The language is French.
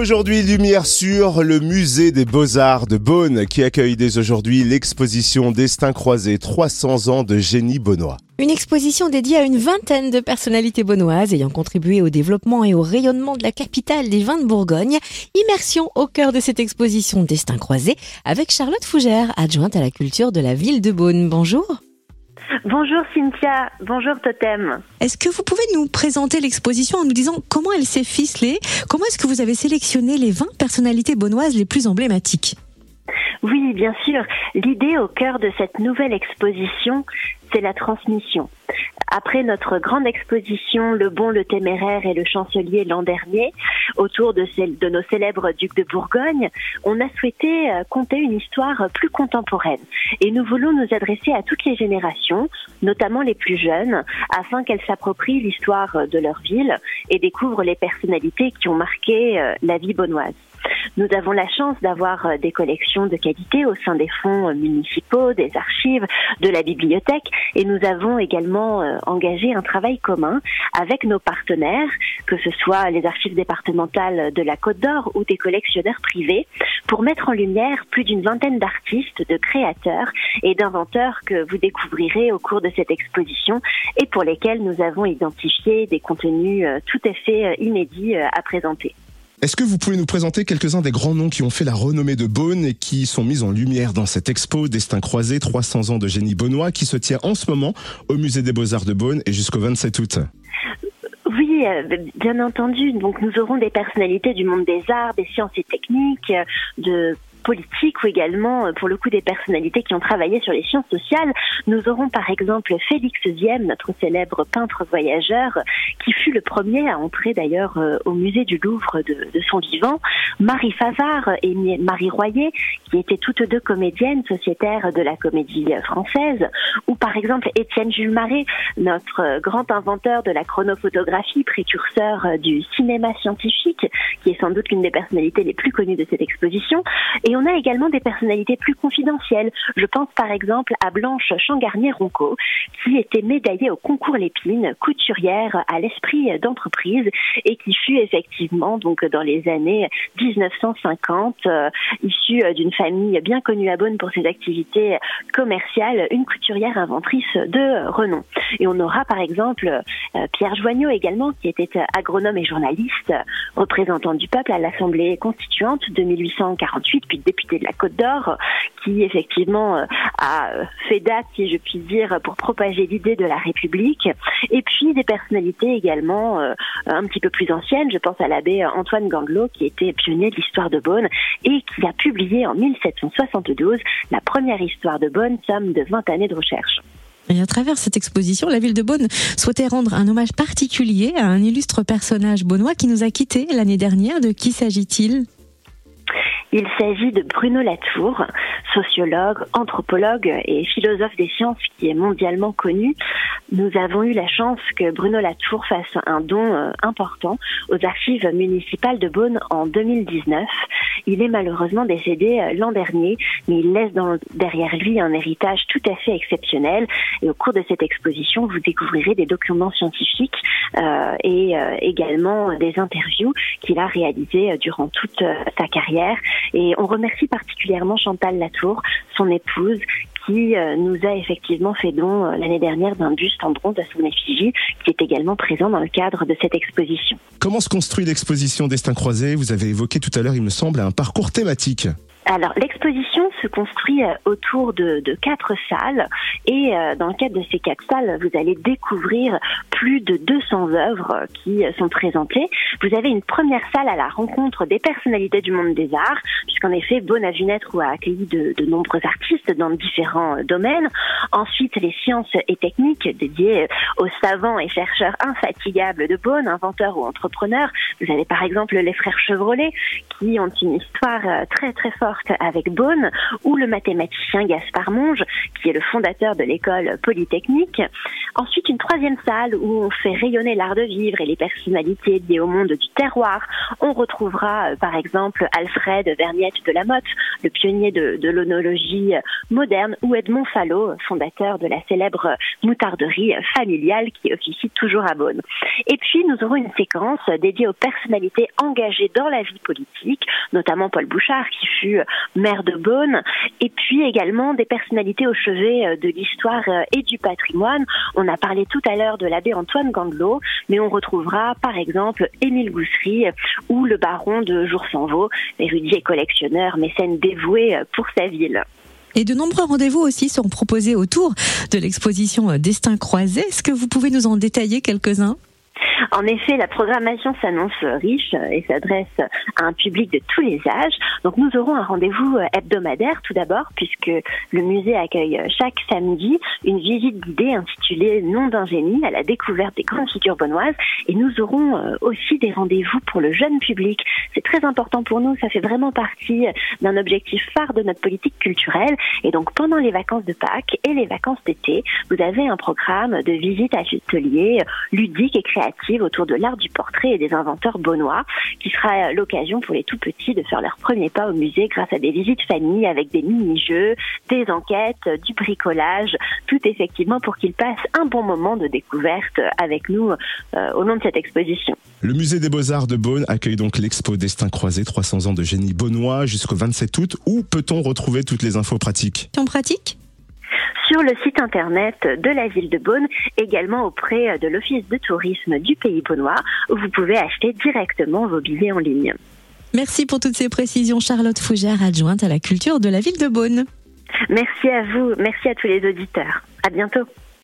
Aujourd'hui, lumière sur le musée des beaux-arts de Beaune qui accueille dès aujourd'hui l'exposition Destin croisé 300 ans de génie beaunois. Une exposition dédiée à une vingtaine de personnalités beaunoises ayant contribué au développement et au rayonnement de la capitale des vins de Bourgogne. Immersion au cœur de cette exposition Destin croisé avec Charlotte Fougère, adjointe à la culture de la ville de Beaune. Bonjour. Bonjour Cynthia, bonjour Totem. Est-ce que vous pouvez nous présenter l'exposition en nous disant comment elle s'est ficelée? Comment est-ce que vous avez sélectionné les 20 personnalités bonnoises les plus emblématiques? Oui, bien sûr. L'idée au cœur de cette nouvelle exposition, c'est la transmission. Après notre grande exposition Le Bon, le Téméraire et le Chancelier l'an dernier, autour de, nos célèbres ducs de Bourgogne, on a souhaité euh, conter une histoire plus contemporaine. Et nous voulons nous adresser à toutes les générations, notamment les plus jeunes, afin qu'elles s'approprient l'histoire de leur ville et découvrent les personnalités qui ont marqué euh, la vie bonnoise. Nous avons la chance d'avoir euh, des collections de qualité au sein des fonds euh, municipaux, des archives, de la bibliothèque et nous avons également euh, engagé un travail commun avec nos partenaires, que ce soit les archives départementales de la Côte d'Or ou des collectionneurs privés, pour mettre en lumière plus d'une vingtaine d'artistes, de créateurs et d'inventeurs que vous découvrirez au cours de cette exposition et pour lesquels nous avons identifié des contenus tout à fait inédits à présenter. Est-ce que vous pouvez nous présenter quelques-uns des grands noms qui ont fait la renommée de Beaune et qui sont mis en lumière dans cette expo? Destin croisé 300 ans de génie beaunois qui se tient en ce moment au musée des Beaux-Arts de Beaune et jusqu'au 27 août oui, euh, bien entendu. Donc nous aurons des personnalités du monde des arts, des sciences et techniques, de politique ou également euh, pour le coup des personnalités qui ont travaillé sur les sciences sociales. Nous aurons par exemple Félix Ziem, notre célèbre peintre voyageur, qui fut le premier à entrer d'ailleurs euh, au musée du Louvre de, son vivant, Marie Favard et Marie Royer, qui étaient toutes deux comédiennes sociétaires de la comédie française, ou par exemple Étienne Jules Marais, notre grand inventeur de la chronophotographie, précurseur du cinéma scientifique, qui est sans doute l'une des personnalités les plus connues de cette exposition. On a également des personnalités plus confidentielles. Je pense par exemple à Blanche Changarnier-Ronco, qui était médaillée au concours Lépine, couturière à l'esprit d'entreprise et qui fut effectivement donc dans les années 1950, euh, issue d'une famille bien connue à Bonn pour ses activités commerciales, une couturière inventrice de renom. Et on aura par exemple euh, Pierre Joignot également, qui était agronome et journaliste, représentant du peuple à l'Assemblée constituante de 1848, puis député de la Côte d'Or, qui effectivement euh, a fait date, si je puis dire, pour propager l'idée de la République. Et puis des personnalités également euh, un petit peu plus anciennes. Je pense à l'abbé Antoine Ganglot, qui était pionnier de l'histoire de Beaune et qui a publié en 1772 la première histoire de Beaune, somme de 20 années de recherche. Et à travers cette exposition, la ville de Beaune souhaitait rendre un hommage particulier à un illustre personnage beaunois qui nous a quittés l'année dernière. De qui s'agit-il? Il s'agit de Bruno Latour, sociologue, anthropologue et philosophe des sciences qui est mondialement connu. Nous avons eu la chance que Bruno Latour fasse un don euh, important aux archives municipales de Beaune en 2019. Il est malheureusement décédé euh, l'an dernier, mais il laisse derrière lui un héritage tout à fait exceptionnel. Et au cours de cette exposition, vous découvrirez des documents scientifiques euh, et également des interviews qu'il a réalisées durant toute sa carrière. Et on remercie particulièrement Chantal Latour, son épouse, qui euh, nous a effectivement fait don euh, l'année dernière d'un buste en bronze à son effigie, qui est également présent dans le cadre de cette exposition. Comment se construit l'exposition Destin croisé? Vous avez évoqué tout à l'heure, il me semble, un parcours thématique. Alors, l'exposition se construit euh, autour de, de, quatre salles et euh, dans le cadre de ces quatre salles, vous allez découvrir plus de 200 œuvres qui euh, sont présentées. Vous avez une première salle à la rencontre des personnalités du monde des arts, puisqu'en effet, Bonavunêtre a accueilli de, de, nombreux artistes dans différents domaines. Ensuite, les sciences et techniques dédiées aux savants et chercheurs infatigables de Beaune, inventeurs ou entrepreneurs. Vous avez par exemple les frères Chevrolet qui ont une histoire très très forte avec Beaune, ou le mathématicien Gaspard Monge, qui est le fondateur de l'école polytechnique. Ensuite, une troisième salle où on fait rayonner l'art de vivre et les personnalités liées au monde du terroir. On retrouvera, euh, par exemple, Alfred Elisabeth de la Motte, le pionnier de, de l'onologie moderne, ou Edmond Fallot, fondateur de la célèbre moutarderie familiale qui officie toujours à Beaune. Et puis, nous aurons une séquence dédiée aux personnalités engagées dans la vie politique, notamment Paul Bouchard, qui fut maire de Beaune, et puis également des personnalités au chevet de l'histoire et du patrimoine. On a parlé tout à l'heure de l'abbé Antoine Gandelot, mais on retrouvera par exemple Émile Goussery ou le baron de Jour-sans-Vaux, érudit et collectionneur, mécène dévoué pour sa ville. Et de nombreux rendez-vous aussi sont proposés autour de l'exposition Destin croisé. Est-ce que vous pouvez nous en détailler quelques-uns? En effet, la programmation s'annonce riche et s'adresse à un public de tous les âges. Donc nous aurons un rendez-vous hebdomadaire tout d'abord, puisque le musée accueille chaque samedi une visite guidée intitulée Nom d'un génie à la découverte des grandes figures bonnoises. Et nous aurons euh, aussi des rendez-vous pour le jeune public. C'est très important pour nous, ça fait vraiment partie d'un objectif phare de notre politique culturelle. Et donc pendant les vacances de Pâques et les vacances d'été, vous avez un programme de visite à ateliers ludiques et créatifs autour de l'art du portrait et des inventeurs bonnois, qui sera l'occasion pour les tout petits de faire leur premier pas au musée grâce à des visites famille avec des mini-jeux, des enquêtes, du bricolage, tout effectivement pour qu'ils passent un bon moment de découverte avec nous euh, au long de cette exposition. Le musée des Beaux-Arts de Beaune accueille donc l'expo Destin croisé 300 ans de génie bonnois jusqu'au 27 août. Où peut-on retrouver toutes les infos pratiques? En pratique? Sur le site internet de la ville de Beaune, également auprès de l'Office de tourisme du Pays Beaunois, où vous pouvez acheter directement vos billets en ligne. Merci pour toutes ces précisions, Charlotte Fougère, adjointe à la culture de la ville de Beaune. Merci à vous, merci à tous les auditeurs. À bientôt.